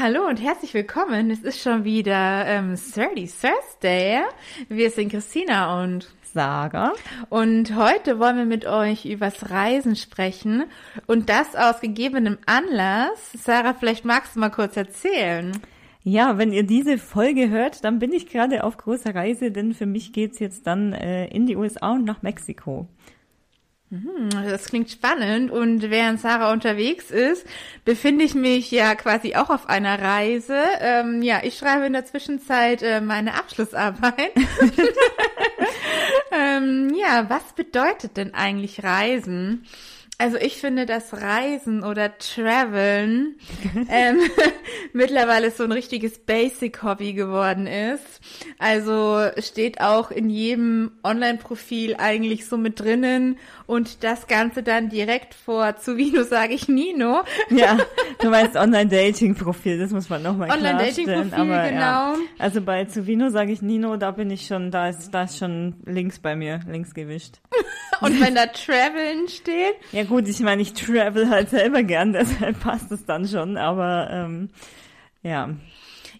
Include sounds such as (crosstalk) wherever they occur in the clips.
Hallo und herzlich willkommen. Es ist schon wieder ähm, 30 Thursday. Wir sind Christina und Sarah. Und heute wollen wir mit euch übers Reisen sprechen und das aus gegebenem Anlass. Sarah, vielleicht magst du mal kurz erzählen. Ja, wenn ihr diese Folge hört, dann bin ich gerade auf großer Reise, denn für mich geht's jetzt dann äh, in die USA und nach Mexiko. Hm, das klingt spannend und während Sarah unterwegs ist, befinde ich mich ja quasi auch auf einer Reise. Ähm, ja, ich schreibe in der Zwischenzeit äh, meine Abschlussarbeit. (laughs) ähm, ja, was bedeutet denn eigentlich Reisen? Also ich finde, dass Reisen oder Traveln (laughs) ähm, (laughs) mittlerweile so ein richtiges Basic-Hobby geworden ist. Also steht auch in jedem Online-Profil eigentlich so mit drinnen und das Ganze dann direkt vor Zuvino sage ich Nino. Ja, (laughs) du meinst Online-Dating-Profil, das muss man nochmal Online-Dating-Profil, genau. Ja, also bei Zuvino sage ich Nino, da bin ich schon, da ist, da ist schon links bei mir, links gewischt. (laughs) und wenn da Traveln steht? Ja gut, ich meine, ich travel halt selber gern, (laughs) deshalb passt es dann schon, aber ähm, ja.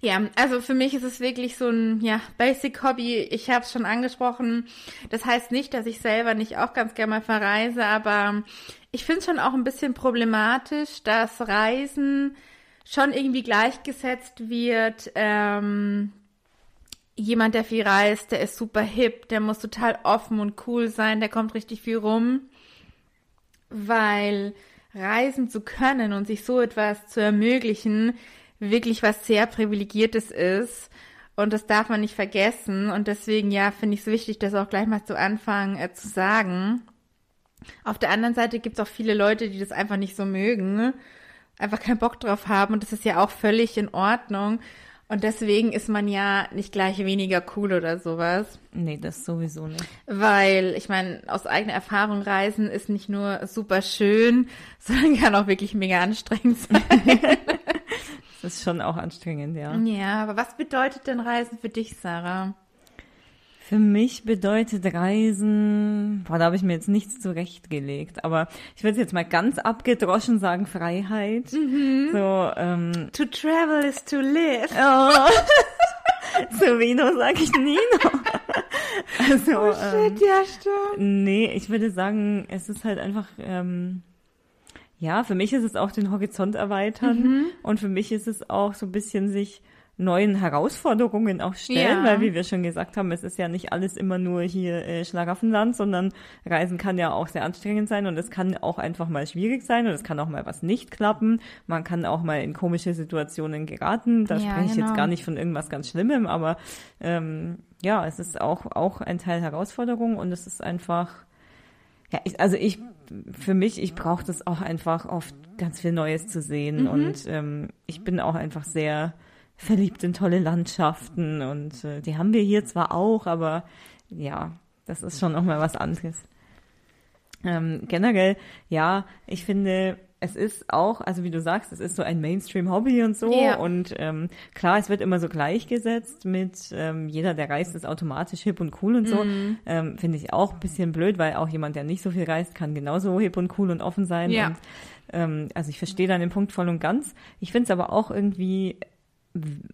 Ja, also für mich ist es wirklich so ein ja, Basic Hobby. Ich habe es schon angesprochen. Das heißt nicht, dass ich selber nicht auch ganz gerne mal verreise, aber ich finde es schon auch ein bisschen problematisch, dass Reisen schon irgendwie gleichgesetzt wird. Ähm, jemand, der viel reist, der ist super hip, der muss total offen und cool sein, der kommt richtig viel rum weil reisen zu können und sich so etwas zu ermöglichen, wirklich was sehr privilegiertes ist. Und das darf man nicht vergessen. Und deswegen, ja, finde ich es wichtig, das auch gleich mal zu Anfang äh, zu sagen. Auf der anderen Seite gibt es auch viele Leute, die das einfach nicht so mögen, einfach keinen Bock drauf haben. Und das ist ja auch völlig in Ordnung. Und deswegen ist man ja nicht gleich weniger cool oder sowas. Nee, das sowieso nicht. Weil, ich meine, aus eigener Erfahrung reisen ist nicht nur super schön, (laughs) sondern kann auch wirklich mega anstrengend sein. (laughs) das ist schon auch anstrengend, ja. Ja, aber was bedeutet denn Reisen für dich, Sarah? Für mich bedeutet Reisen, boah, da habe ich mir jetzt nichts zurechtgelegt, aber ich würde jetzt mal ganz abgedroschen sagen, Freiheit. Mhm. So, ähm, to travel is to live. (laughs) Oh. (laughs) Zu Vino sage ich Nino. (laughs) also, oh shit, ähm, ja stimmt. Nee, ich würde sagen, es ist halt einfach, ähm, ja, für mich ist es auch den Horizont erweitern mhm. und für mich ist es auch so ein bisschen sich neuen Herausforderungen auch stellen, ja. weil wie wir schon gesagt haben, es ist ja nicht alles immer nur hier äh, Schlaraffenland, sondern Reisen kann ja auch sehr anstrengend sein und es kann auch einfach mal schwierig sein und es kann auch mal was nicht klappen. Man kann auch mal in komische Situationen geraten. Da ja, spreche ich genau. jetzt gar nicht von irgendwas ganz Schlimmem, aber ähm, ja, es ist auch auch ein Teil Herausforderung und es ist einfach ja, ich, also ich für mich, ich brauche das auch einfach oft ganz viel Neues zu sehen mhm. und ähm, ich bin auch einfach sehr verliebt in tolle Landschaften und äh, die haben wir hier zwar auch, aber ja, das ist schon nochmal was anderes. Ähm, generell, ja, ich finde, es ist auch, also wie du sagst, es ist so ein Mainstream-Hobby und so. Ja. Und ähm, klar, es wird immer so gleichgesetzt mit ähm, jeder, der reist, ist automatisch hip und cool und so. Mhm. Ähm, Finde ich auch ein bisschen blöd, weil auch jemand, der nicht so viel reist, kann genauso hip und cool und offen sein. Ja. Und, ähm, also ich verstehe dann den Punkt voll und ganz. Ich finde es aber auch irgendwie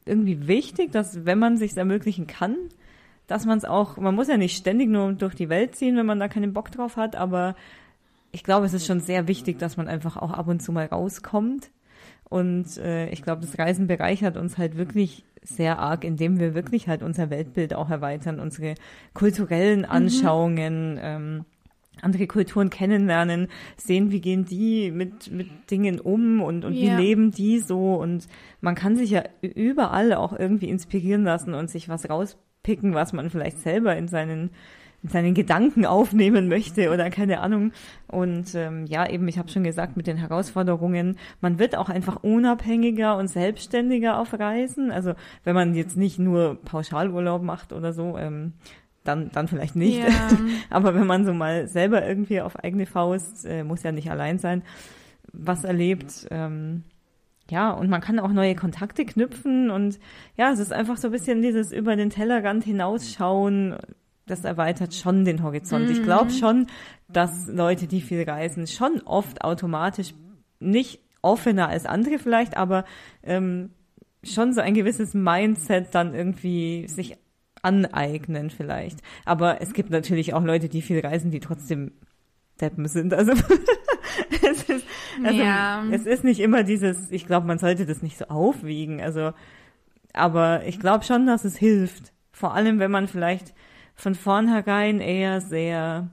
irgendwie wichtig, dass wenn man sich ermöglichen kann, dass man es auch, man muss ja nicht ständig nur durch die Welt ziehen, wenn man da keinen Bock drauf hat, aber ich glaube, es ist schon sehr wichtig, dass man einfach auch ab und zu mal rauskommt. Und äh, ich glaube, das Reisen bereichert uns halt wirklich sehr arg, indem wir wirklich halt unser Weltbild auch erweitern, unsere kulturellen mhm. Anschauungen. Mhm. Ähm, andere Kulturen kennenlernen, sehen, wie gehen die mit, mit Dingen um und, und ja. wie leben die so. Und man kann sich ja überall auch irgendwie inspirieren lassen und sich was rauspicken, was man vielleicht selber in seinen in seinen Gedanken aufnehmen möchte oder keine Ahnung. Und ähm, ja, eben, ich habe schon gesagt, mit den Herausforderungen, man wird auch einfach unabhängiger und selbstständiger auf Reisen. Also wenn man jetzt nicht nur Pauschalurlaub macht oder so, ähm, dann, dann vielleicht nicht. Ja. (laughs) Aber wenn man so mal selber irgendwie auf eigene Faust, äh, muss ja nicht allein sein, was erlebt, ähm, ja, und man kann auch neue Kontakte knüpfen und ja, es ist einfach so ein bisschen dieses über den Tellerrand hinausschauen, das erweitert schon den Horizont. Mhm. Ich glaube schon, dass Leute, die viel reisen, schon oft automatisch nicht offener als andere vielleicht, aber ähm, schon so ein gewisses Mindset dann irgendwie sich aneignen vielleicht. Aber es gibt natürlich auch Leute, die viel reisen, die trotzdem Deppen sind. Also, (laughs) es, ist, also ja. es ist nicht immer dieses, ich glaube, man sollte das nicht so aufwiegen. Also, aber ich glaube schon, dass es hilft. Vor allem, wenn man vielleicht von vornherein eher sehr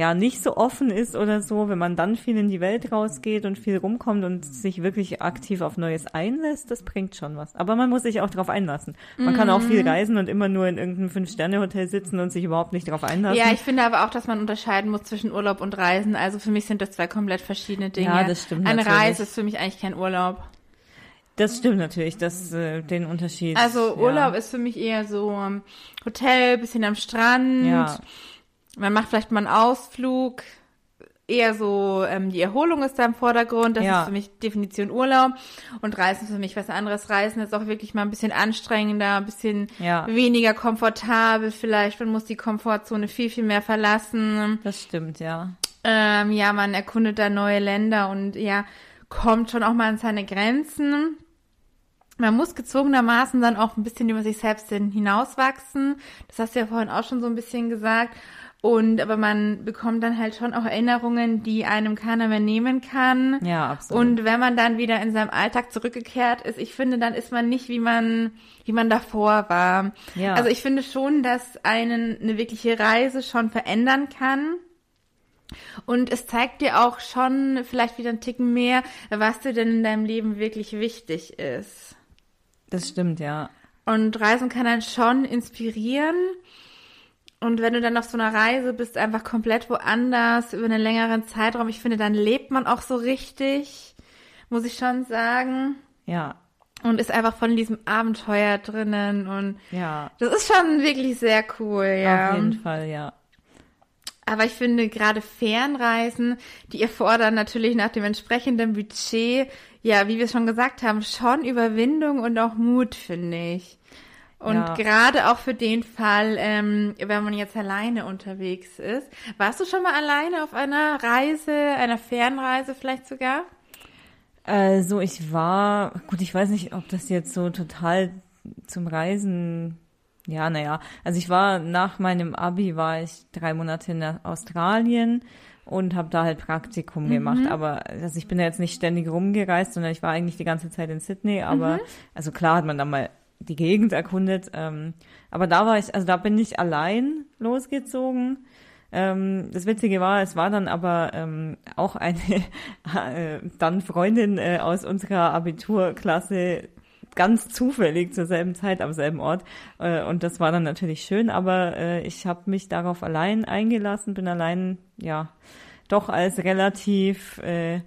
ja nicht so offen ist oder so, wenn man dann viel in die Welt rausgeht und viel rumkommt und sich wirklich aktiv auf Neues einlässt, das bringt schon was. Aber man muss sich auch darauf einlassen. Man mhm. kann auch viel mhm. reisen und immer nur in irgendeinem Fünf-Sterne-Hotel sitzen und sich überhaupt nicht darauf einlassen. Ja, ich finde aber auch, dass man unterscheiden muss zwischen Urlaub und Reisen. Also für mich sind das zwei komplett verschiedene Dinge. Ja, das stimmt. Eine natürlich. Reise ist für mich eigentlich kein Urlaub. Das stimmt natürlich, das äh, den Unterschied. Also Urlaub ja. ist für mich eher so um, Hotel, bisschen am Strand. Ja man macht vielleicht mal einen Ausflug, eher so, ähm, die Erholung ist da im Vordergrund, das ja. ist für mich Definition Urlaub und Reisen ist für mich was anderes. Reisen ist auch wirklich mal ein bisschen anstrengender, ein bisschen ja. weniger komfortabel vielleicht, man muss die Komfortzone viel, viel mehr verlassen. Das stimmt, ja. Ähm, ja, man erkundet da neue Länder und ja, kommt schon auch mal an seine Grenzen. Man muss gezwungenermaßen dann auch ein bisschen über sich selbst hinauswachsen. Das hast du ja vorhin auch schon so ein bisschen gesagt. Und aber man bekommt dann halt schon auch Erinnerungen, die einem keiner mehr nehmen kann. Ja, absolut. Und wenn man dann wieder in seinem Alltag zurückgekehrt ist, ich finde, dann ist man nicht wie man wie man davor war. Ja. Also ich finde schon, dass einen eine wirkliche Reise schon verändern kann. Und es zeigt dir auch schon vielleicht wieder einen Ticken mehr, was dir denn in deinem Leben wirklich wichtig ist. Das stimmt, ja. Und Reisen kann einen schon inspirieren und wenn du dann auf so einer Reise bist, einfach komplett woanders, über einen längeren Zeitraum, ich finde, dann lebt man auch so richtig, muss ich schon sagen. Ja. Und ist einfach von diesem Abenteuer drinnen und ja. das ist schon wirklich sehr cool, ja. Auf jeden Fall, ja. Aber ich finde gerade Fernreisen, die erfordern natürlich nach dem entsprechenden Budget, ja, wie wir schon gesagt haben, schon Überwindung und auch Mut, finde ich. Und ja. gerade auch für den Fall, ähm, wenn man jetzt alleine unterwegs ist. Warst du schon mal alleine auf einer Reise, einer Fernreise vielleicht sogar? Also ich war, gut, ich weiß nicht, ob das jetzt so total zum Reisen, ja, naja. Also ich war nach meinem Abi, war ich drei Monate in Australien und habe da halt Praktikum mhm. gemacht. Aber also ich bin ja jetzt nicht ständig rumgereist, sondern ich war eigentlich die ganze Zeit in Sydney. Aber mhm. also klar hat man da mal die Gegend erkundet. Ähm, aber da war ich, also da bin ich allein losgezogen. Ähm, das Witzige war, es war dann aber ähm, auch eine (laughs) äh, dann Freundin äh, aus unserer Abiturklasse ganz zufällig zur selben Zeit am selben Ort. Äh, und das war dann natürlich schön, aber äh, ich habe mich darauf allein eingelassen, bin allein, ja, doch als relativ äh,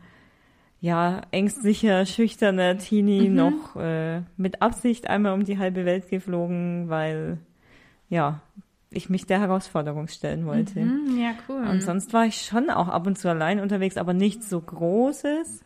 ja, ängstlicher, schüchterner Teenie mhm. noch äh, mit Absicht einmal um die halbe Welt geflogen, weil ja, ich mich der Herausforderung stellen wollte. Mhm, ja, cool. Und sonst war ich schon auch ab und zu allein unterwegs, aber nichts so Großes.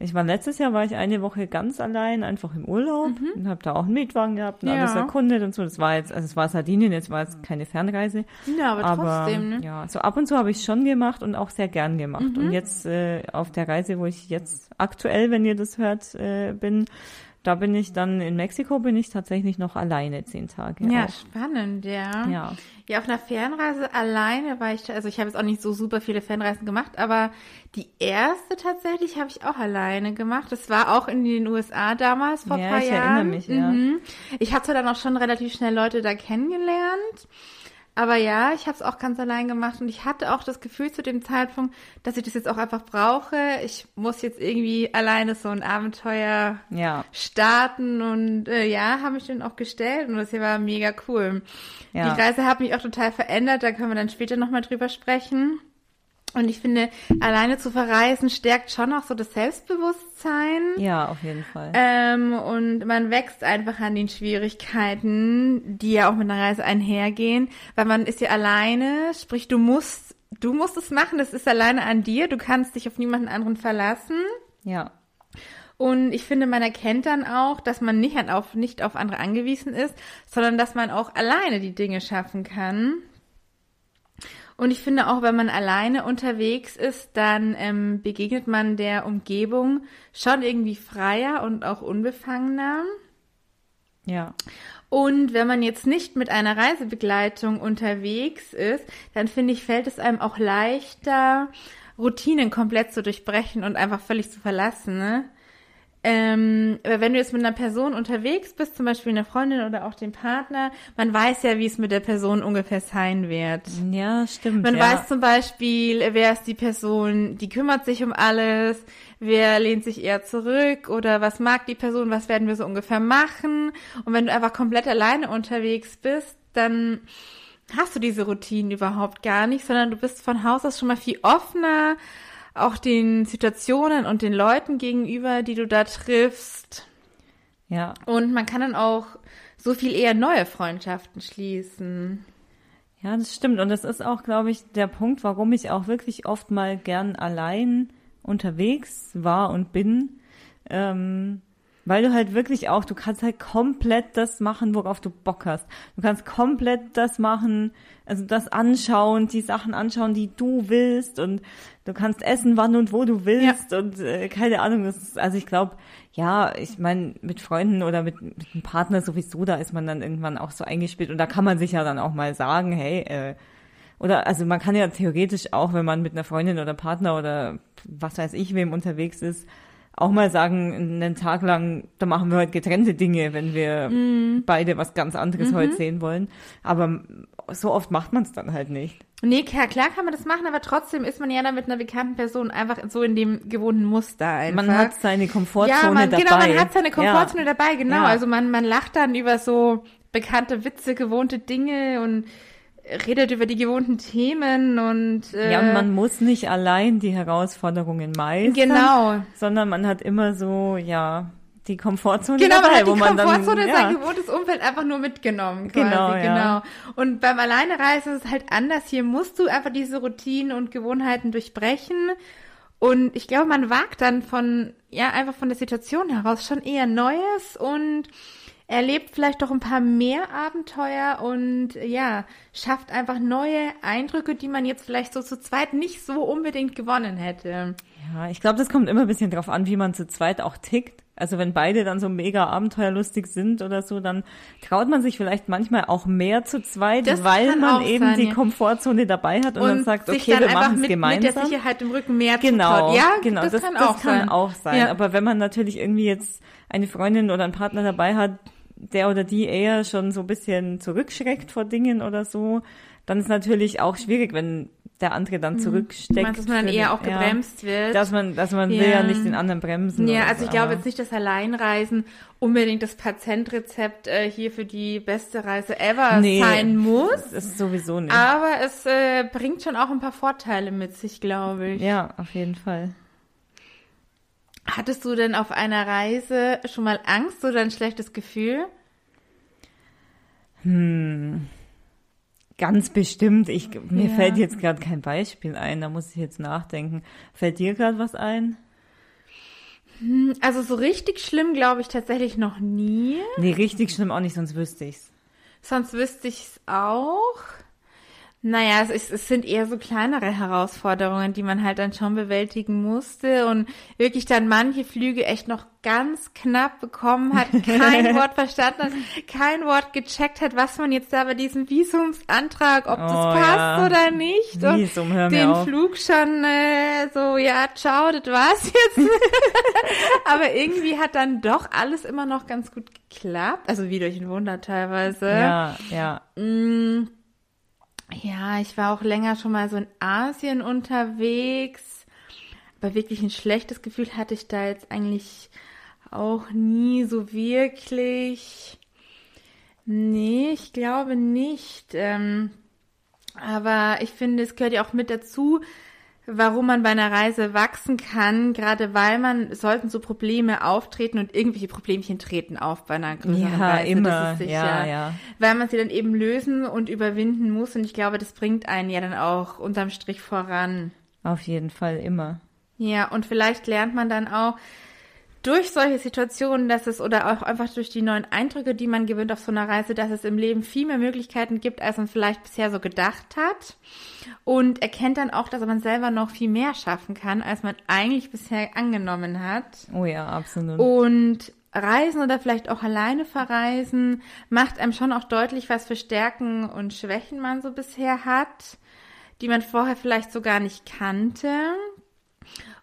Ich war letztes Jahr war ich eine Woche ganz allein, einfach im Urlaub mhm. und habe da auch einen Mietwagen gehabt und ja. alles erkundet und so. Das war jetzt, also es war Sardinien, jetzt war es keine Fernreise. Ja, aber, aber trotzdem, ne? Ja, so ab und zu habe ich schon gemacht und auch sehr gern gemacht. Mhm. Und jetzt äh, auf der Reise, wo ich jetzt aktuell, wenn ihr das hört, äh, bin, da bin ich dann in Mexiko bin ich tatsächlich noch alleine zehn Tage. Ja, auch. spannend, ja. Ja. Ja, auf einer Fernreise alleine war ich, also ich habe jetzt auch nicht so super viele Fernreisen gemacht, aber die erste tatsächlich habe ich auch alleine gemacht. Das war auch in den USA damals vor ja, ein paar ich Jahren. Erinnere mich, ja. Mhm. Ich hatte dann auch schon relativ schnell Leute da kennengelernt. Aber ja, ich habe es auch ganz allein gemacht und ich hatte auch das Gefühl zu dem Zeitpunkt, dass ich das jetzt auch einfach brauche. Ich muss jetzt irgendwie alleine so ein Abenteuer ja. starten und äh, ja, habe ich dann auch gestellt und das hier war mega cool. Ja. Die Reise hat mich auch total verändert, da können wir dann später nochmal drüber sprechen. Und ich finde, alleine zu verreisen stärkt schon auch so das Selbstbewusstsein. Ja, auf jeden Fall. Ähm, und man wächst einfach an den Schwierigkeiten, die ja auch mit einer Reise einhergehen, weil man ist ja alleine, sprich, du musst, du musst es machen, das ist alleine an dir, du kannst dich auf niemanden anderen verlassen. Ja. Und ich finde, man erkennt dann auch, dass man nicht, auf, nicht auf andere angewiesen ist, sondern dass man auch alleine die Dinge schaffen kann. Und ich finde auch, wenn man alleine unterwegs ist, dann ähm, begegnet man der Umgebung schon irgendwie freier und auch unbefangener. Ja. Und wenn man jetzt nicht mit einer Reisebegleitung unterwegs ist, dann finde ich, fällt es einem auch leichter, Routinen komplett zu durchbrechen und einfach völlig zu verlassen. Ne? Ähm, wenn du jetzt mit einer Person unterwegs bist, zum Beispiel eine Freundin oder auch den Partner, man weiß ja, wie es mit der Person ungefähr sein wird. Ja, stimmt. Man ja. weiß zum Beispiel, wer ist die Person, die kümmert sich um alles, wer lehnt sich eher zurück oder was mag die Person, was werden wir so ungefähr machen. Und wenn du einfach komplett alleine unterwegs bist, dann hast du diese Routinen überhaupt gar nicht, sondern du bist von Haus aus schon mal viel offener, auch den Situationen und den Leuten gegenüber, die du da triffst. Ja. Und man kann dann auch so viel eher neue Freundschaften schließen. Ja, das stimmt. Und das ist auch, glaube ich, der Punkt, warum ich auch wirklich oft mal gern allein unterwegs war und bin. Ähm, weil du halt wirklich auch, du kannst halt komplett das machen, worauf du Bock hast. Du kannst komplett das machen, also das anschauen, die Sachen anschauen, die du willst und du kannst essen, wann und wo du willst ja. und äh, keine Ahnung. Ist, also ich glaube, ja, ich meine, mit Freunden oder mit, mit einem Partner sowieso, da ist man dann irgendwann auch so eingespielt und da kann man sich ja dann auch mal sagen, hey, äh, oder also man kann ja theoretisch auch, wenn man mit einer Freundin oder Partner oder was weiß ich wem unterwegs ist, auch mal sagen, einen Tag lang, da machen wir heute getrennte Dinge, wenn wir mm. beide was ganz anderes mhm. heute sehen wollen. Aber so oft macht man es dann halt nicht. Nee, klar, klar kann man das machen, aber trotzdem ist man ja dann mit einer bekannten Person einfach so in dem gewohnten Muster einfach. Man hat seine Komfortzone ja, man, dabei. Genau, man hat seine Komfortzone ja. dabei, genau. Ja. Also man, man lacht dann über so bekannte Witze, gewohnte Dinge und redet über die gewohnten Themen und äh, ja, und man muss nicht allein die Herausforderungen meistern, genau, sondern man hat immer so ja die Komfortzone genau, dabei, man hat die wo man Komfortzone dann, ja. sein gewohntes Umfeld einfach nur mitgenommen quasi, genau, ja. genau. Und beim Alleinereisen ist es halt anders. Hier musst du einfach diese Routinen und Gewohnheiten durchbrechen. Und ich glaube, man wagt dann von, ja, einfach von der Situation heraus schon eher Neues und erlebt vielleicht doch ein paar mehr Abenteuer und ja, schafft einfach neue Eindrücke, die man jetzt vielleicht so zu zweit nicht so unbedingt gewonnen hätte. Ja, ich glaube, das kommt immer ein bisschen drauf an, wie man zu zweit auch tickt. Also wenn beide dann so mega abenteuerlustig sind oder so, dann traut man sich vielleicht manchmal auch mehr zu zweit, das weil man eben sein, die ja. Komfortzone dabei hat und, und dann sagt, okay, dann wir machen es gemeinsam. Mit der Sicherheit im Rücken mehr genau, zutraut. Ja, genau, das, das kann, das auch, kann sein. auch sein. Ja. Aber wenn man natürlich irgendwie jetzt eine Freundin oder einen Partner dabei hat, der oder die eher schon so ein bisschen zurückschreckt vor Dingen oder so, dann ist natürlich auch schwierig, wenn der andere dann mhm. zurücksteckt. Meinst, dass man dann eher auch gebremst ja, wird. Dass man, dass man ja. will ja nicht den anderen bremsen. Ja, also so, ich glaube jetzt nicht, dass Alleinreisen unbedingt das Patentrezept äh, hier für die beste Reise ever nee, sein muss. Das ist sowieso nicht. Aber es äh, bringt schon auch ein paar Vorteile mit sich, glaube ich. Ja, auf jeden Fall. Hattest du denn auf einer Reise schon mal Angst oder ein schlechtes Gefühl? Hm. Ganz bestimmt. Ich, mir ja. fällt jetzt gerade kein Beispiel ein, da muss ich jetzt nachdenken. Fällt dir gerade was ein? Hm, also so richtig schlimm glaube ich tatsächlich noch nie. Nee, richtig schlimm auch nicht, sonst wüsste ich's. Sonst wüsste ich's auch. Naja, es, ist, es sind eher so kleinere Herausforderungen, die man halt dann schon bewältigen musste und wirklich dann manche Flüge echt noch ganz knapp bekommen hat, (laughs) kein Wort verstanden hat, kein Wort gecheckt hat, was man jetzt da bei diesem Visumsantrag, ob das oh, passt ja. oder nicht. Und Visum, hör den auf. Flug schon äh, so, ja, ciao, das war's jetzt. (laughs) Aber irgendwie hat dann doch alles immer noch ganz gut geklappt. Also wie durch ein Wunder teilweise. Ja, ja. Mm ja, ich war auch länger schon mal so in Asien unterwegs. Aber wirklich ein schlechtes Gefühl hatte ich da jetzt eigentlich auch nie so wirklich. Nee, ich glaube nicht. Ähm, aber ich finde, es gehört ja auch mit dazu, warum man bei einer Reise wachsen kann, gerade weil man, sollten so Probleme auftreten und irgendwelche Problemchen treten auf bei einer größeren ja, Reise. Immer. Sicher, ja, ja. Weil man sie dann eben lösen und überwinden muss und ich glaube, das bringt einen ja dann auch unterm Strich voran. Auf jeden Fall immer. Ja, und vielleicht lernt man dann auch, durch solche Situationen, dass es oder auch einfach durch die neuen Eindrücke, die man gewinnt auf so einer Reise, dass es im Leben viel mehr Möglichkeiten gibt, als man vielleicht bisher so gedacht hat. Und erkennt dann auch, dass man selber noch viel mehr schaffen kann, als man eigentlich bisher angenommen hat. Oh ja, absolut. Und Reisen oder vielleicht auch alleine verreisen macht einem schon auch deutlich, was für Stärken und Schwächen man so bisher hat, die man vorher vielleicht so gar nicht kannte.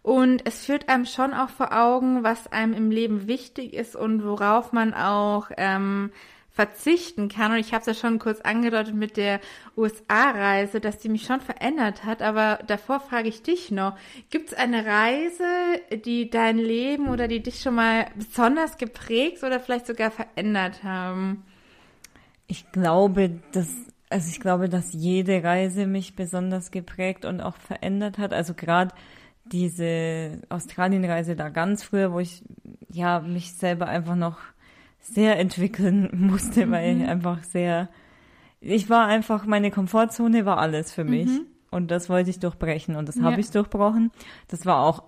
Und es führt einem schon auch vor Augen, was einem im Leben wichtig ist und worauf man auch ähm, verzichten kann. Und ich habe es ja schon kurz angedeutet mit der USA-Reise, dass die mich schon verändert hat. Aber davor frage ich dich noch, gibt es eine Reise, die dein Leben oder die dich schon mal besonders geprägt oder vielleicht sogar verändert haben? Ich glaube, dass also ich glaube, dass jede Reise mich besonders geprägt und auch verändert hat. Also gerade diese Australienreise da ganz früher, wo ich ja mich selber einfach noch sehr entwickeln (laughs) musste, mhm. weil ich einfach sehr, ich war einfach, meine Komfortzone war alles für mich. Mhm. Und das wollte ich durchbrechen und das ja. habe ich durchbrochen. Das war auch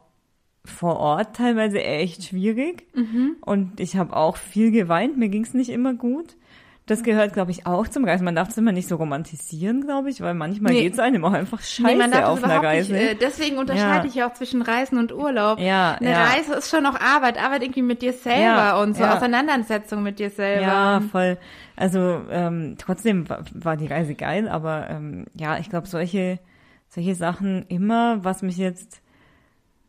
vor Ort teilweise echt schwierig. Mhm. Und ich habe auch viel geweint. Mir ging es nicht immer gut. Das gehört, glaube ich, auch zum Reisen. Man darf es immer nicht so romantisieren, glaube ich, weil manchmal nee. geht es einem auch einfach scheiße nee, auf einer Reise. Nicht, äh, deswegen unterscheide ja. ich ja auch zwischen Reisen und Urlaub. Ja, Eine ja. Reise ist schon noch Arbeit, Arbeit irgendwie mit dir selber ja, und so. Auseinandersetzung mit dir selber. Ja, voll. Also ähm, trotzdem war, war die Reise geil, aber ähm, ja, ich glaube, solche, solche Sachen immer, was mich jetzt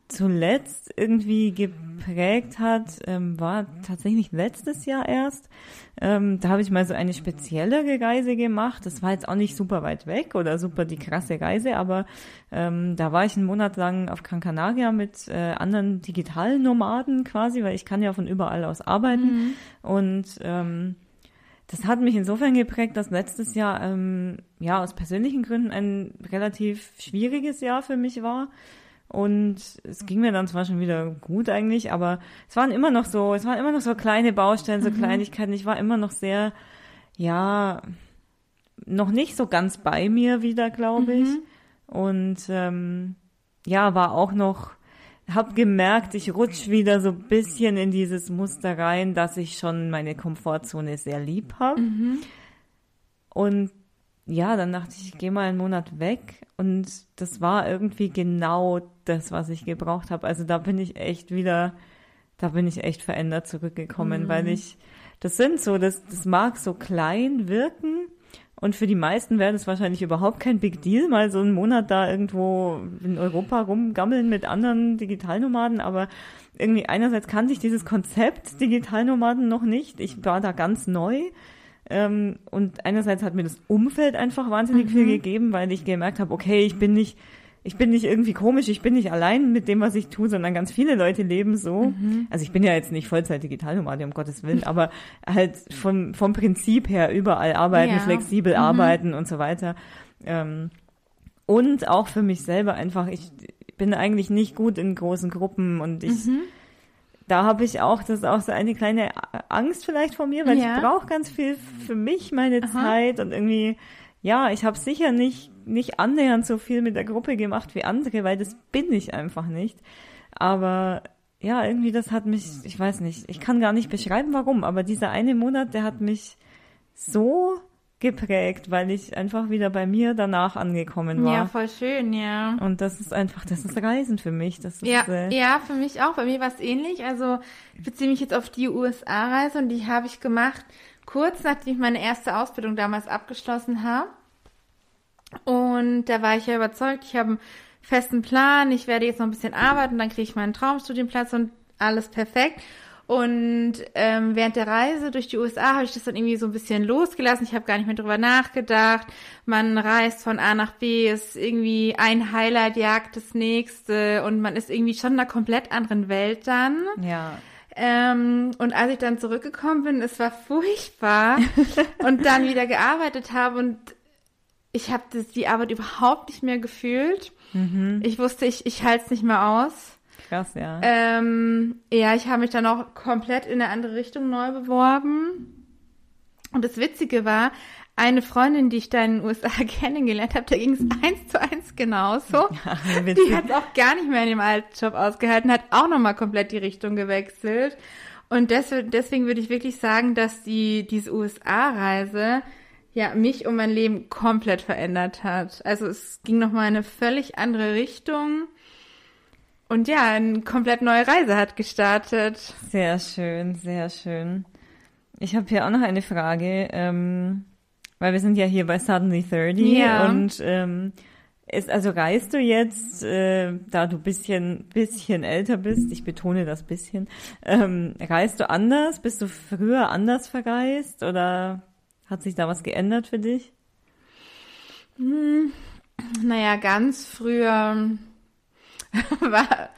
zuletzt irgendwie geprägt hat, ähm, war tatsächlich letztes Jahr erst. Ähm, da habe ich mal so eine speziellere Reise gemacht. Das war jetzt auch nicht super weit weg oder super die krasse Reise, aber ähm, da war ich einen Monat lang auf Gran Canaria mit äh, anderen digitalen Nomaden quasi, weil ich kann ja von überall aus arbeiten. Mhm. Und ähm, das hat mich insofern geprägt, dass letztes Jahr ähm, ja aus persönlichen Gründen ein relativ schwieriges Jahr für mich war. Und es ging mir dann zwar schon wieder gut eigentlich, aber es waren immer noch so, es waren immer noch so kleine Baustellen, so mhm. Kleinigkeiten. Ich war immer noch sehr, ja, noch nicht so ganz bei mir wieder, glaube ich. Mhm. Und ähm, ja, war auch noch, hab gemerkt, ich rutsch wieder so ein bisschen in dieses Muster rein, dass ich schon meine Komfortzone sehr lieb habe. Mhm. Und ja, dann dachte ich, ich gehe mal einen Monat weg und das war irgendwie genau das, was ich gebraucht habe. Also da bin ich echt wieder, da bin ich echt verändert zurückgekommen, mhm. weil ich, das sind so, das, das mag so klein wirken und für die meisten wäre das wahrscheinlich überhaupt kein Big Deal, mal so einen Monat da irgendwo in Europa rumgammeln mit anderen Digitalnomaden, aber irgendwie einerseits kannte ich dieses Konzept Digitalnomaden noch nicht. Ich war da ganz neu ähm, und einerseits hat mir das Umfeld einfach wahnsinnig mhm. viel gegeben, weil ich gemerkt habe, okay, ich bin nicht, ich bin nicht irgendwie komisch, ich bin nicht allein mit dem, was ich tue, sondern ganz viele Leute leben so. Mhm. Also ich bin ja jetzt nicht Vollzeit Digitalnomade, um Gottes Willen, aber halt vom, vom Prinzip her überall arbeiten, ja. flexibel mhm. arbeiten und so weiter. Ähm, und auch für mich selber einfach, ich bin eigentlich nicht gut in großen Gruppen und ich mhm da habe ich auch, das ist auch so eine kleine Angst vielleicht vor mir, weil ja. ich brauche ganz viel für mich, meine Aha. Zeit und irgendwie, ja, ich habe sicher nicht, nicht annähernd so viel mit der Gruppe gemacht wie andere, weil das bin ich einfach nicht. Aber ja, irgendwie das hat mich, ich weiß nicht, ich kann gar nicht beschreiben, warum, aber dieser eine Monat, der hat mich so geprägt, weil ich einfach wieder bei mir danach angekommen war. Ja, voll schön, ja. Und das ist einfach, das ist Reisen für mich. Das ist, ja, äh, ja, für mich auch. Bei mir war es ähnlich. Also ich beziehe mich jetzt auf die USA-Reise und die habe ich gemacht kurz nachdem ich meine erste Ausbildung damals abgeschlossen habe. Und da war ich ja überzeugt, ich habe einen festen Plan, ich werde jetzt noch ein bisschen arbeiten, dann kriege ich meinen Traumstudienplatz und alles perfekt. Und ähm, während der Reise durch die USA habe ich das dann irgendwie so ein bisschen losgelassen. Ich habe gar nicht mehr drüber nachgedacht. Man reist von A nach B, ist irgendwie ein Highlight jagt das nächste und man ist irgendwie schon in einer komplett anderen Welt dann. Ja. Ähm, und als ich dann zurückgekommen bin, es war furchtbar (laughs) und dann wieder gearbeitet habe und ich habe die Arbeit überhaupt nicht mehr gefühlt. Mhm. Ich wusste, ich, ich halte es nicht mehr aus. Krass, ja. Ähm, ja, ich habe mich dann auch komplett in eine andere Richtung neu beworben. Und das Witzige war, eine Freundin, die ich da in den USA (laughs) kennengelernt habe, da ging es eins zu eins genauso. (laughs) Ja, die hat auch gar nicht mehr in dem alten Job ausgehalten, hat auch nochmal komplett die Richtung gewechselt. Und deswegen, deswegen würde ich wirklich sagen, dass die, diese USA-Reise ja mich und mein Leben komplett verändert hat. Also es ging nochmal eine völlig andere Richtung. Und ja, eine komplett neue Reise hat gestartet. Sehr schön, sehr schön. Ich habe hier auch noch eine Frage, ähm, weil wir sind ja hier bei Suddenly 30 ja. und ähm, ist, also reist du jetzt, äh, da du bisschen, bisschen älter bist, ich betone das bisschen, ähm, reist du anders? Bist du früher anders verreist oder hat sich da was geändert für dich? Hm, naja, ganz früher (laughs) war,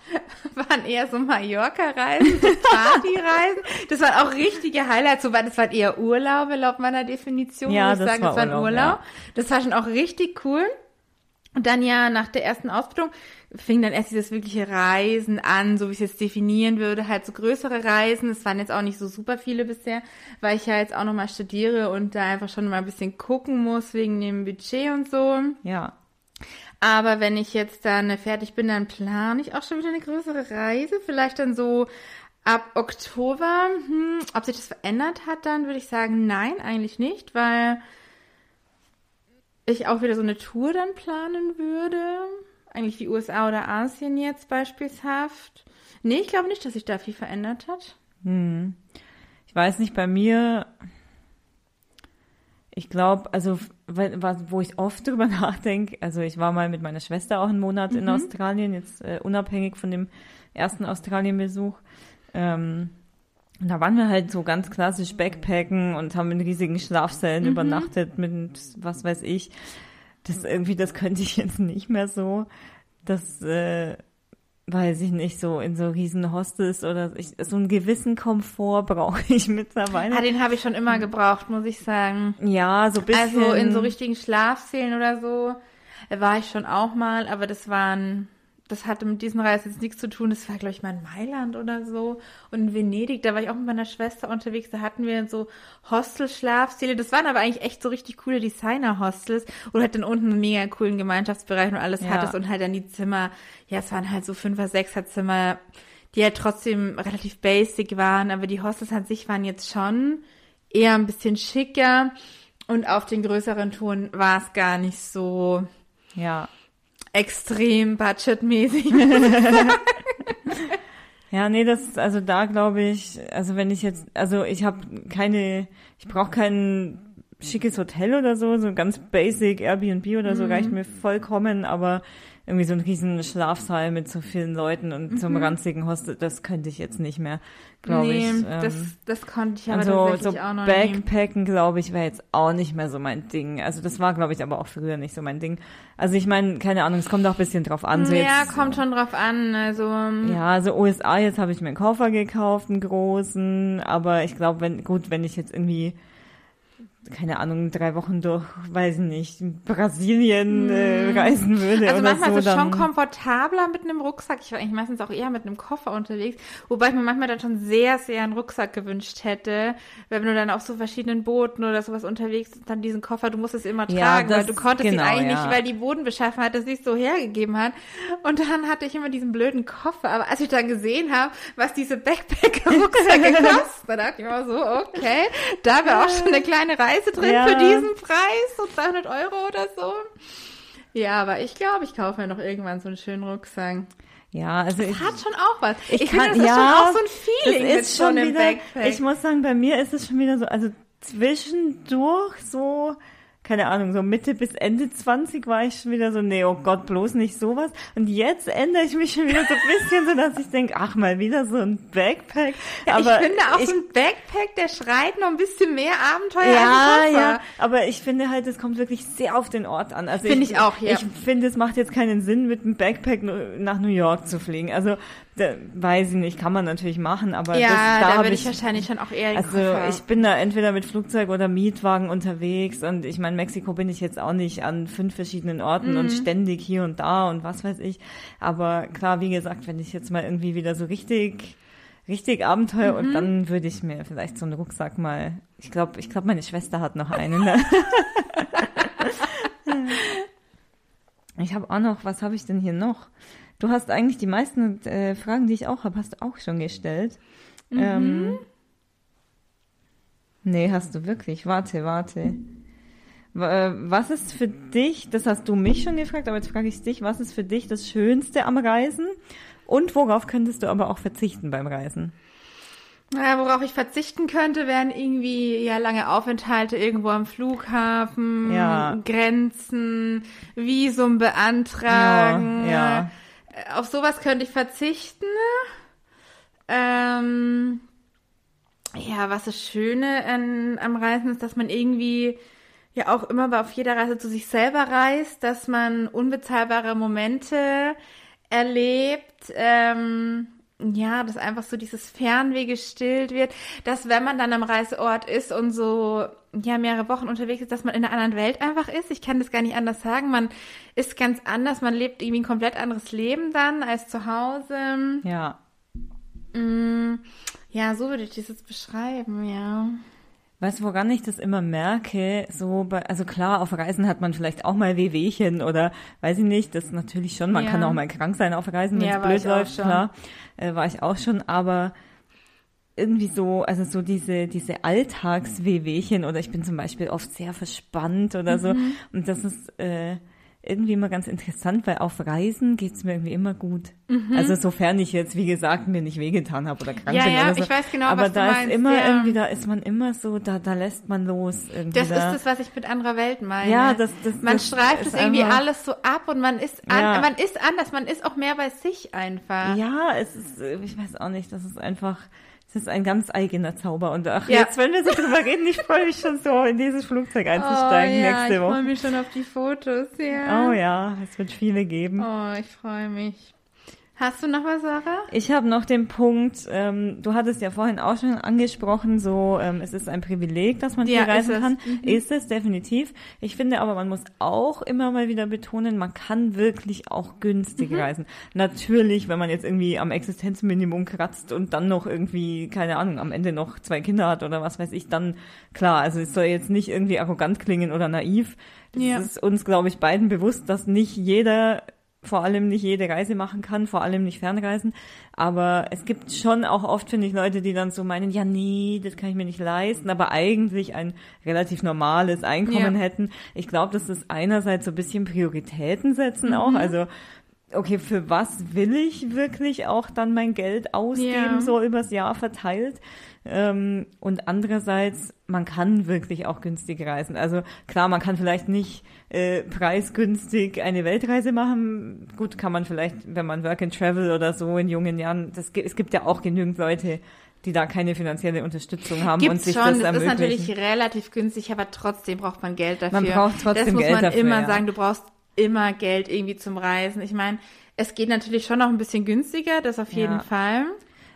waren eher so Mallorca-Reisen, (laughs) Party-Reisen. Das waren auch richtige Highlights, wobei das waren eher Urlaube laut meiner Definition. Ja, das sagen, war das war ein Urlaub. Urlaub. Ja. Das war schon auch richtig cool. Und dann ja nach der ersten Ausbildung fing dann erst dieses wirkliche Reisen an, so wie ich es jetzt definieren würde, halt so größere Reisen. Es waren jetzt auch nicht so super viele bisher, weil ich ja jetzt auch nochmal studiere und da einfach schon mal ein bisschen gucken muss wegen dem Budget und so. Ja. Aber wenn ich jetzt dann fertig bin, dann plane ich auch schon wieder eine größere Reise. Vielleicht dann so ab Oktober. Hm, ob sich das verändert hat, dann würde ich sagen, nein, eigentlich nicht, weil ich auch wieder so eine Tour dann planen würde. Eigentlich die USA oder Asien jetzt beispielshaft. Nee, ich glaube nicht, dass sich da viel verändert hat. Hm. Ich weiß nicht, bei mir, ich glaube, also wo ich oft (laughs) drüber nachdenke, also ich war mal mit meiner Schwester auch einen Monat mhm. in Australien, jetzt äh, unabhängig von dem ersten Australien-Besuch. Ähm, und da waren wir halt so ganz klassisch Backpacken und haben in riesigen Schlafsälen mhm. übernachtet mit was weiß ich. Das irgendwie, das könnte ich jetzt nicht mehr so. Das äh, weiß ich nicht, so in so riesen Hostels oder ich, so einen gewissen Komfort brauche ich mittlerweile. Ah, den habe ich schon immer gebraucht, muss ich sagen. Ja, so bisschen. Also in so richtigen Schlafsälen oder so war ich schon auch mal, aber das waren das hatte mit diesen Reisen jetzt nichts zu tun. Das war, glaube ich, mal in Mailand oder so. Und in Venedig, da war ich auch mit meiner Schwester unterwegs. Da hatten wir so Hostel-Schlafstile. Das waren aber eigentlich echt so richtig coole Designer-Hostels. Oder halt dann unten einen mega coolen Gemeinschaftsbereich und alles ja. hattest. Und halt dann die Zimmer, ja, es waren halt so Fünfer-, Sechser-Zimmer, die halt trotzdem relativ basic waren. Aber die Hostels an sich waren jetzt schon eher ein bisschen schicker. Und auf den größeren Touren war es gar nicht so. Ja, extrem budgetmäßig. (laughs) ja, nee, das ist also da glaube ich, also wenn ich jetzt, also ich habe keine, ich brauche kein schickes Hotel oder so, so ganz basic Airbnb oder so mhm. reicht mir vollkommen, aber irgendwie so ein riesen Schlafsaal mit so vielen Leuten und mhm. so einem mhm. ranzigen Hostel, das könnte ich jetzt nicht mehr, glaube nee, ich. Ähm, das, das konnte ich aber also, tatsächlich so auch noch Backpacken, glaube ich, wäre jetzt auch nicht mehr so mein Ding. Also das war, glaube ich, aber auch früher nicht so mein Ding. Also ich meine, keine Ahnung, es kommt auch ein bisschen drauf an. So ja, jetzt, kommt schon drauf an. Also ähm, ja, also USA, jetzt habe ich mir einen Koffer gekauft, einen großen, aber ich glaube, wenn gut, wenn ich jetzt irgendwie keine Ahnung, drei Wochen durch, weiß ich nicht, Brasilien äh, hm. reisen würde. Also oder manchmal so, ist es schon komfortabler mit einem Rucksack. Ich war eigentlich meistens auch eher mit einem Koffer unterwegs, wobei ich mir manchmal dann schon sehr, sehr einen Rucksack gewünscht hätte, wenn du dann auf so verschiedenen Booten oder sowas unterwegs bist, dann diesen Koffer, du musst es immer tragen, ja, weil du konntest genau, ihn eigentlich ja. nicht, weil die Bodenbeschaffenheit das nicht so hergegeben hat. Und dann hatte ich immer diesen blöden Koffer. Aber als ich dann gesehen habe, was diese Backpacker-Rucksäcke (laughs) kosten, da dachte ich immer so, okay, da wäre auch schon eine kleine Reise Reise drin ja. für diesen Preis, so 200 Euro oder so. Ja, aber ich glaube, ich kaufe mir noch irgendwann so einen schönen Rucksack. Ja, also das ich, hat schon auch was. Ich, ich kann, finde, das ja, ist schon auch so ein Feeling ist schon wieder, Ich muss sagen, bei mir ist es schon wieder so, also zwischendurch so, keine Ahnung, so Mitte bis Ende 20 war ich schon wieder so, nee, oh Gott, bloß nicht sowas. Und jetzt ändere ich mich schon wieder so ein bisschen, so dass ich denke, ach, mal wieder so ein Backpack. Ja, aber ich finde auch ich, so ein Backpack, der schreit noch ein bisschen mehr Abenteuer ja, als Ja, aber ich finde halt, es kommt wirklich sehr auf den Ort an. Also finde ich, ich, auch, ja. Ich finde, es macht jetzt keinen Sinn, mit einem Backpack nach New York zu fliegen. Also da, weiß ich nicht, kann man natürlich machen, aber ja, das, da, da würde ich, ich, wahrscheinlich schon auch eher Also Koffer. ich bin da entweder mit Flugzeug oder Mietwagen unterwegs und ich meine, Mexiko bin ich jetzt auch nicht an fünf verschiedenen Orten mhm. und ständig hier und da und was weiß ich. Aber klar, wie gesagt, wenn ich jetzt mal irgendwie wieder so richtig richtig Abenteuer und dann würde ich mir vielleicht so einen Rucksack mal, ich glaube, ich glaube, meine Schwester hat noch einen. Ne? (laughs) (laughs) ich habe auch noch, was habe ich denn hier noch? Du hast eigentlich die meisten äh, Fragen, die ich auch habe, hast du auch schon gestellt. Ähm, nee, hast du wirklich. Warte, warte. Wa- äh, Was ist für dich, das hast du mich schon gefragt, aber jetzt frage ich dich, was ist für dich das Schönste am Reisen? Und worauf könntest du aber auch verzichten beim Reisen? Ja, worauf ich verzichten könnte, wären irgendwie ja lange Aufenthalte irgendwo am Flughafen, Ja. Grenzen, Visum beantragen. Ja, ja. Äh, Auf sowas könnte ich verzichten. Ähm, ja, was das Schöne an, am Reisen ist, dass man irgendwie ja auch immer auf jeder Reise zu sich selber reist, dass man unbezahlbare Momente erlebt. Ähm, ja, dass einfach so dieses Fernweh gestillt wird, dass wenn man dann am Reiseort ist und so ja mehrere Wochen unterwegs ist, dass man in einer anderen Welt einfach ist. Ich kann das gar nicht anders sagen. Man ist ganz anders, man lebt irgendwie ein komplett anderes Leben dann als zu Hause. Ja. Mm, Ja, so würde ich das jetzt beschreiben, ja. Weißt du, woran ich das immer merke? So bei, also klar, auf Reisen hat man vielleicht auch mal Wehwehchen oder weiß ich nicht, das natürlich schon. Man Ja. kann auch mal krank sein auf Reisen, wenn es Ja, blöd läuft, klar. Äh, war ich auch schon, aber irgendwie so, also so diese, diese Alltagswehwehchen oder ich bin zum Beispiel oft sehr verspannt oder so. Mhm. Und das ist äh, irgendwie immer ganz interessant, weil auf Reisen geht's mir irgendwie immer gut. Also sofern ich jetzt, wie gesagt, mir nicht wehgetan habe oder krank Mhm. Ja, bin ja, oder so. ich weiß genau, Aber was du da meinst, ist immer ja. irgendwie, da ist man immer so, da, da lässt man los irgendwie. Das da. ist das, was ich mit anderer Welt meine. Ja, das- das- man das streift es irgendwie einfach- alles so ab und man ist an, Ja. man ist anders, man ist auch mehr bei sich einfach. Ja, es ist, ich weiß auch nicht, das ist einfach, es ist ein ganz eigener Zauber. Und ach, Ja. jetzt, wenn wir so drüber reden, ich freue mich schon so, in dieses Flugzeug einzusteigen oh, ja, nächste ich freue Woche. mich schon auf die Fotos, ja. Oh ja, es wird viele geben. Oh, ich freue mich. Hast du noch was, Sarah? Ich habe noch den Punkt, ähm, du hattest ja vorhin auch schon angesprochen, so ähm, es ist ein Privileg, dass man Ja, viel reisen ist kann. Ist es definitiv. Ich finde aber, man muss auch immer mal wieder betonen, man kann wirklich auch Mhm. günstig reisen. Natürlich, wenn man jetzt irgendwie am Existenzminimum kratzt und dann noch irgendwie, keine Ahnung, am Ende noch zwei Kinder hat oder was weiß ich, dann klar, also es soll jetzt nicht irgendwie arrogant klingen oder naiv. Es Ja. ist uns, glaube ich, beiden bewusst, dass nicht jeder vor allem nicht jede Reise machen kann, vor allem nicht Fernreisen. Aber es gibt schon auch oft, finde ich, Leute, die dann so meinen, ja, nee, das kann ich mir nicht leisten, aber eigentlich ein relativ normales Einkommen Ja. hätten. Ich glaube, das ist einerseits so ein bisschen Prioritäten setzen auch. Also, okay, für was will ich wirklich auch dann mein Geld ausgeben, Ja. so übers Jahr verteilt? Ähm, und andererseits, man kann wirklich auch günstig reisen. Also klar, man kann vielleicht nicht äh, preisgünstig eine Weltreise machen. Gut, kann man vielleicht, wenn man Work and Travel oder so in jungen Jahren, das, es gibt ja auch genügend Leute, die da keine finanzielle Unterstützung haben und Gibt's sich schon, das das ist natürlich relativ günstig, aber trotzdem braucht man Geld dafür. Man braucht trotzdem Das muss Geld man dafür, immer ja. sagen, du brauchst immer Geld irgendwie zum Reisen. Ich meine, es geht natürlich schon noch ein bisschen günstiger, das auf jeden Ja. Fall.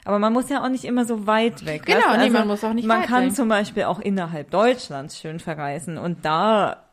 Aber man muss ja auch nicht immer so weit weg. Genau, du? nee, man muss auch nicht Man weit kann weg. zum Beispiel auch innerhalb Deutschlands schön verreisen und da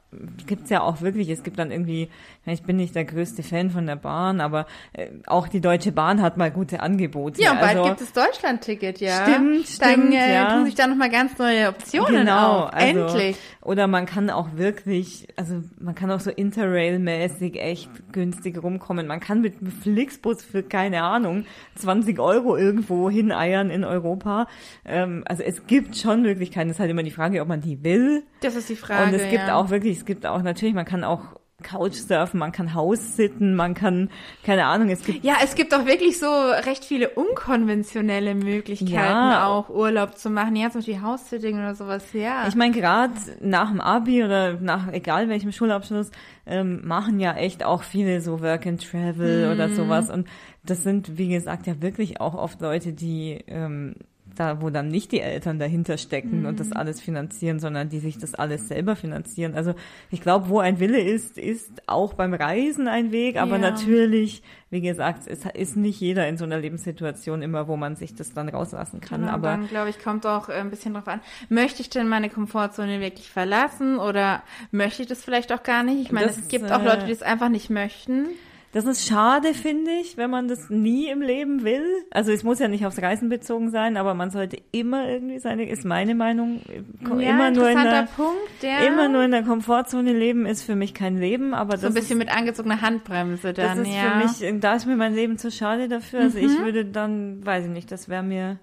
gibt's ja auch wirklich, es gibt dann irgendwie, ich bin nicht der größte Fan von der Bahn, aber äh, auch die Deutsche Bahn hat mal gute Angebote. Ja, und bald also, gibt es Deutschland-Ticket, ja. Stimmt, Dann stimmt, äh, ja. tun sich da nochmal ganz neue Optionen Genau, auf. also, Endlich. Oder man kann auch wirklich, also man kann auch so Interrail-mäßig echt günstig rumkommen. Man kann mit einem Flixbus für, keine Ahnung, 20 Euro irgendwo hineiern in Europa. Ähm, also es gibt schon Möglichkeiten. Es ist halt immer die Frage, ob man die will. Das ist die Frage. Und es gibt ja. auch wirklich, es gibt auch natürlich, man kann auch Couchsurfen, man kann Haussitten, man kann, keine Ahnung, es gibt Ja, es gibt auch wirklich so recht viele unkonventionelle Möglichkeiten, Ja. auch Urlaub zu machen. Ja, zum Beispiel House-Sitting oder sowas, ja. Ich meine, gerade nach dem Abi oder nach egal welchem Schulabschluss ähm, machen ja echt auch viele so Work and Travel oder sowas. Und das sind, wie gesagt, ja wirklich auch oft Leute, die ähm, da, wo dann nicht die Eltern dahinter stecken und das alles finanzieren, sondern die sich das alles selber finanzieren. Also ich glaube, wo ein Wille ist, ist auch beim Reisen ein Weg, aber Ja. natürlich, wie gesagt, es ist nicht jeder in so einer Lebenssituation immer, wo man sich das dann rauslassen kann. Genau, aber dann glaube ich, kommt auch äh, ein bisschen drauf an. Möchte ich denn meine Komfortzone wirklich verlassen oder möchte ich das vielleicht auch gar nicht? Ich meine, es gibt auch äh, Leute, die es einfach nicht möchten. Das ist schade, finde ich, wenn man das nie im Leben will. Also es muss ja nicht aufs Reisen bezogen sein, aber man sollte immer irgendwie seine, ist meine Meinung, Ja, immer nur in der, Punkt, ja. immer nur in der Komfortzone leben ist für mich kein Leben, aber so ein das bisschen mit angezogener Handbremse das dann, ist ja. Mhm. für mich, da ist mir mein Leben zu schade dafür. Also ich würde dann, weiß ich nicht, das wäre mir,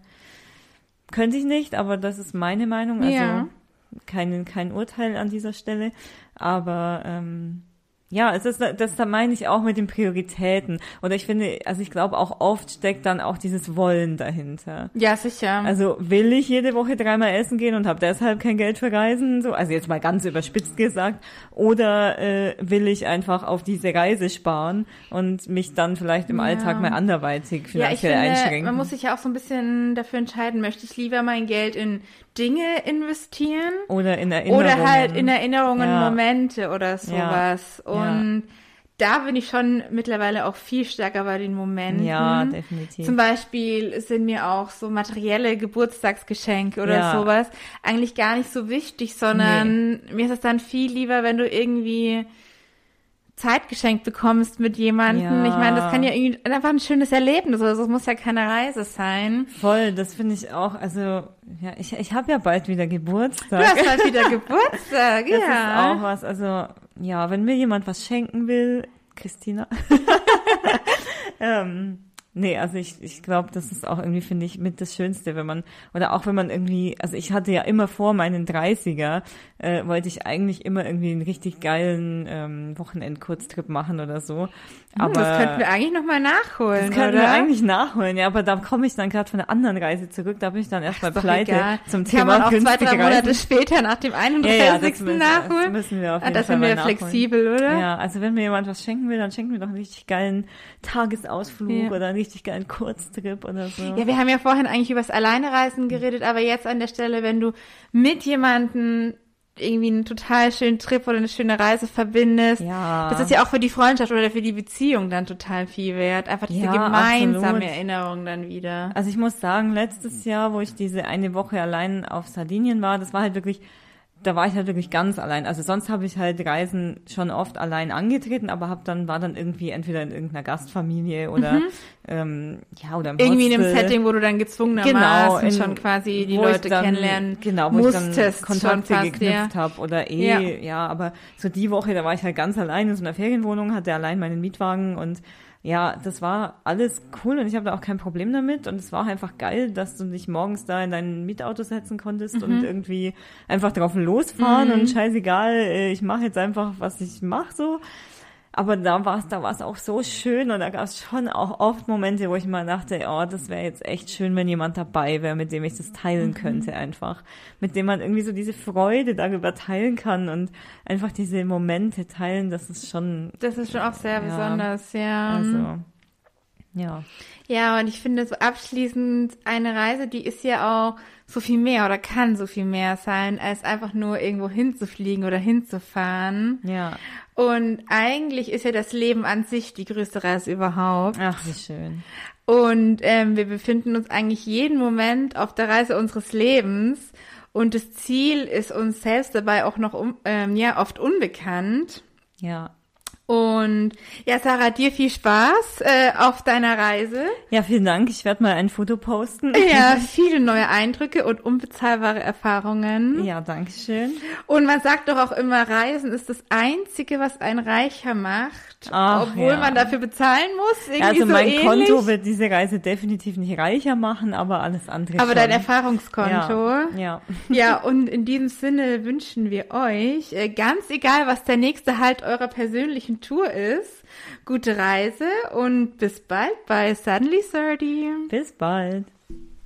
könnte ich nicht, aber das ist meine Meinung. Also Ja. kein, kein Urteil an dieser Stelle. Aber ähm, ja, es ist das da meine ich auch mit den Prioritäten. Oder ich finde, also ich glaube auch oft steckt dann auch dieses Wollen dahinter. ja, sicher. Also will ich jede Woche dreimal essen gehen und habe deshalb kein Geld für Reisen, so also jetzt mal ganz überspitzt gesagt, oder äh, will ich einfach auf diese Reise sparen und mich dann vielleicht im Ja. Alltag mal anderweitig ja, ich finde, einschränken? man muss sich ja auch so ein bisschen dafür entscheiden, möchte ich lieber mein Geld in Dinge investieren oder in Erinnerungen. oder halt in Erinnerungen, Ja. Momente oder sowas. Ja. Und da bin ich schon mittlerweile auch viel stärker bei den Momenten. Ja, definitiv. Zum Beispiel sind mir auch so materielle Geburtstagsgeschenke oder Ja. sowas eigentlich gar nicht so wichtig, sondern mir ist es dann viel lieber, wenn du irgendwie Zeit geschenkt bekommst mit jemandem. Ja. Ich meine, das kann ja irgendwie einfach ein schönes Erlebnis oder so. Es muss ja keine Reise sein. Voll, das finde ich auch. Also ja, ich, ich habe ja bald wieder Geburtstag. Du hast halt wieder (laughs) Geburtstag, Das ist ja. auch was. Also ja, wenn mir jemand was schenken will, Christina. (laughs) (laughs) ähm, nee, also ich, ich glaube, das ist auch irgendwie, finde ich, mit das Schönste, wenn man, oder auch wenn man irgendwie, also ich hatte ja immer vor meinen 30er, äh, wollte ich eigentlich immer irgendwie einen richtig geilen ähm, Wochenend-Kurztrip machen oder so. Aber Hm, das könnten wir eigentlich nochmal nachholen, das können oder? wir eigentlich nachholen, ja, aber da komme ich dann gerade von einer anderen Reise zurück, da bin ich dann erstmal pleite egal. zum Kann Thema man auch zwei, drei Monate Reisen. später nach dem 31. Ja, ja, das müssen, nachholen. das müssen wir auf ah, jeden da Fall sind wir nachholen. flexibel, oder? Ja, also wenn mir jemand was schenken will, dann schenken wir doch einen richtig geilen Tagesausflug Ja. oder einen richtig geilen Kurztrip oder so. Ja, wir haben ja vorhin eigentlich über das Alleinereisen geredet, aber jetzt an der Stelle, wenn du mit jemandem irgendwie einen total schönen Trip oder eine schöne Reise verbindest, Ja. das ist ja auch für die Freundschaft oder für die Beziehung dann total viel wert. Einfach diese Ja, gemeinsame absolut. Erinnerung dann wieder. Also ich muss sagen, letztes Jahr, wo ich diese eine Woche allein auf Sardinien war, das war halt wirklich, da war ich halt wirklich ganz allein. Also sonst habe ich halt Reisen schon oft allein angetreten, aber hab dann war dann irgendwie entweder in irgendeiner Gastfamilie oder ähm, ja oder im Mhm. Irgendwie in einem Hostel. Setting, wo du dann gezwungenermaßen Genau, in- schon quasi die Leute dann, kennenlernen genau, wo ich dann musstest Kontakte schon fast, geknüpft ja. habe oder eh, Ja. ja. aber so die Woche, da war ich halt ganz allein in so einer Ferienwohnung, hatte allein meinen Mietwagen und ja, das war alles cool und ich habe da auch kein Problem damit und es war einfach geil, dass du dich morgens da in dein Mietauto setzen konntest Mhm. und irgendwie einfach drauf losfahren und scheißegal, äh, ich mache jetzt einfach, was ich mache so. Aber da war es da war's auch so schön und da gab es schon auch oft Momente, wo ich mal dachte, oh, das wäre jetzt echt schön, wenn jemand dabei wäre, mit dem ich das Mhm. teilen könnte einfach. Mit dem man irgendwie so diese Freude darüber teilen kann und einfach diese Momente teilen, das ist schon, Das ist schon auch sehr Ja. besonders, ja. also, ja. Ja, und ich finde so abschließend eine Reise, die ist ja auch so viel mehr oder kann so viel mehr sein, als einfach nur irgendwo hinzufliegen oder hinzufahren. Ja. Und eigentlich ist ja das Leben an sich die größte Reise überhaupt. Ach, wie schön. Und ähm, wir befinden uns eigentlich jeden Moment auf der Reise unseres Lebens. Und das Ziel ist uns selbst dabei auch noch um, ähm, ja, oft unbekannt. Ja. Und ja, Sarah, dir viel Spaß äh, auf deiner Reise. Ja, vielen Dank. Ich werde mal ein Foto posten. (laughs) Ja, viele neue Eindrücke und unbezahlbare Erfahrungen. Ja, danke schön. Und man sagt doch auch immer, Reisen ist das Einzige, was einen reicher macht, Ach, obwohl ja. man dafür bezahlen muss. Irgendwie Also so mein ähnlich. Konto wird diese Reise definitiv nicht reicher machen, aber alles andere Aber schon. dein Erfahrungskonto. Ja. ja. (laughs) Ja, und in diesem Sinne wünschen wir euch, äh, ganz egal, was der nächste Halt eurer persönlichen Tour ist, gute Reise und bis bald bei Suddenly 30. Bis bald.